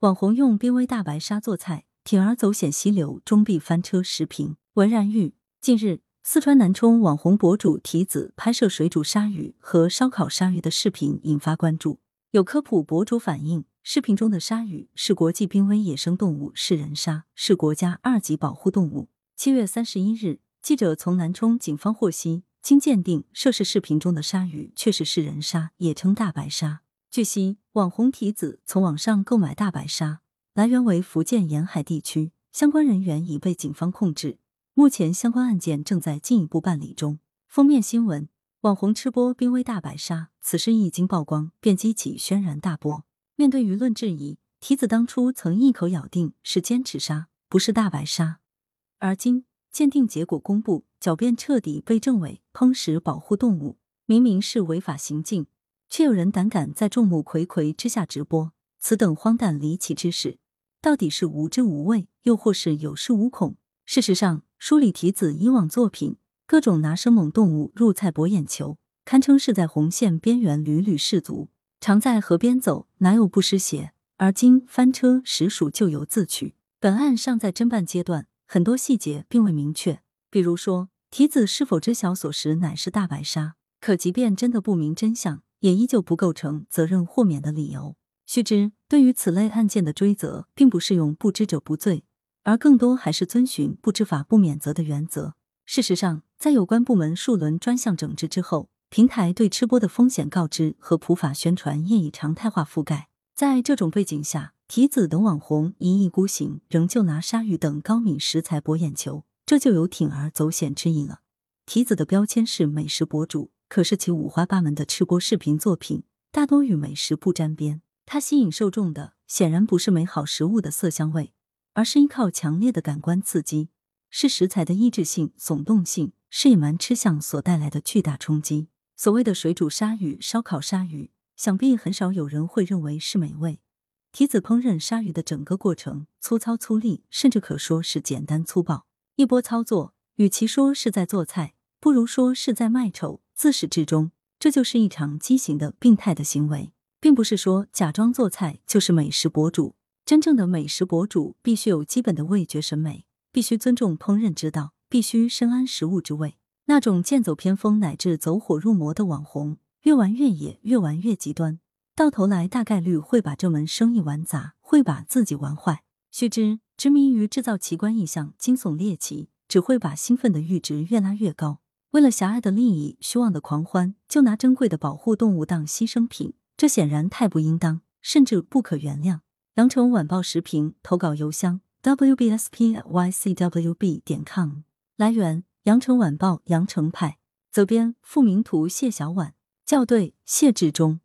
网红用濒危大白鲨做菜，铤而走险溪流，终必翻车。视频文然玉。近日，四川南充网红博主提子拍摄水煮鲨鱼和烧烤鲨鱼的视频引发关注。有科普博主反映，视频中的鲨鱼是国际濒危野生动物，是人鲨，是国家二级保护动物。七月三十一日，记者从南充警方获悉，经鉴定，涉事视频中的鲨鱼确实是人鲨，也称大白鲨。据悉，网红提子从网上购买大白鲨，来源为福建沿海地区，相关人员已被警方控制。目前相关案件正在进一步办理中。封面新闻：网红吃播濒危大白鲨，此事一经曝光，便激起轩然大波。面对舆论质疑，提子当初曾一口咬定是尖齿鲨，不是大白鲨。而今鉴定结果公布，狡辩彻底被证伪，烹食保护动物，明明是违法行径。却有人胆敢在众目睽睽之下直播，此等荒诞离奇之事，到底是无知无畏，又或是有恃无恐？事实上，梳理提子以往作品，各种拿生猛动物入菜博眼球，堪称是在红线边缘屡屡失足。常在河边走，哪有不湿鞋？而今翻车，实属咎由自取。本案尚在侦办阶段，很多细节并未明确，比如说提子是否知晓所食乃是大白鲨？可即便真的不明真相。也依旧不构成责任豁免的理由。须知，对于此类案件的追责，并不适用不知者不罪，而更多还是遵循不知法不免责的原则。事实上，在有关部门数轮专项整治之后，平台对吃播的风险告知和普法宣传业已常态化覆盖。在这种背景下，提子等网红一意孤行，仍旧拿鲨鱼等高敏食材博眼球，这就有铤而走险之意了。提子的标签是美食博主。可是其五花八门的吃播视频作品大多与美食不沾边，它吸引受众的显然不是美好食物的色香味，而是依靠强烈的感官刺激，是食材的抑制性、耸动性，是野蛮吃相所带来的巨大冲击。所谓的水煮鲨鱼、烧烤鲨鱼，想必很少有人会认为是美味。提子烹饪鲨鱼的整个过程粗糙粗粝，甚至可说是简单粗暴。一波操作，与其说是在做菜，不如说是在卖丑。自始至终，这就是一场畸形的、病态的行为，并不是说假装做菜就是美食博主。真正的美食博主必须有基本的味觉审美，必须尊重烹饪之道，必须深谙食物之味。那种剑走偏锋乃至走火入魔的网红，越玩越野，越玩越极端，到头来大概率会把这门生意玩砸，会把自己玩坏。须知，执迷于制造奇观异象、惊悚猎奇，只会把兴奋的阈值越拉越高。为了狭隘的利益、虚妄的狂欢，就拿珍贵的保护动物当牺牲品，这显然太不应当，甚至不可原谅。羊城晚报时评投稿邮箱：wbspycwb 点 com。来源：羊城晚报羊城派。责编：付明图。谢小婉。校对：谢志忠。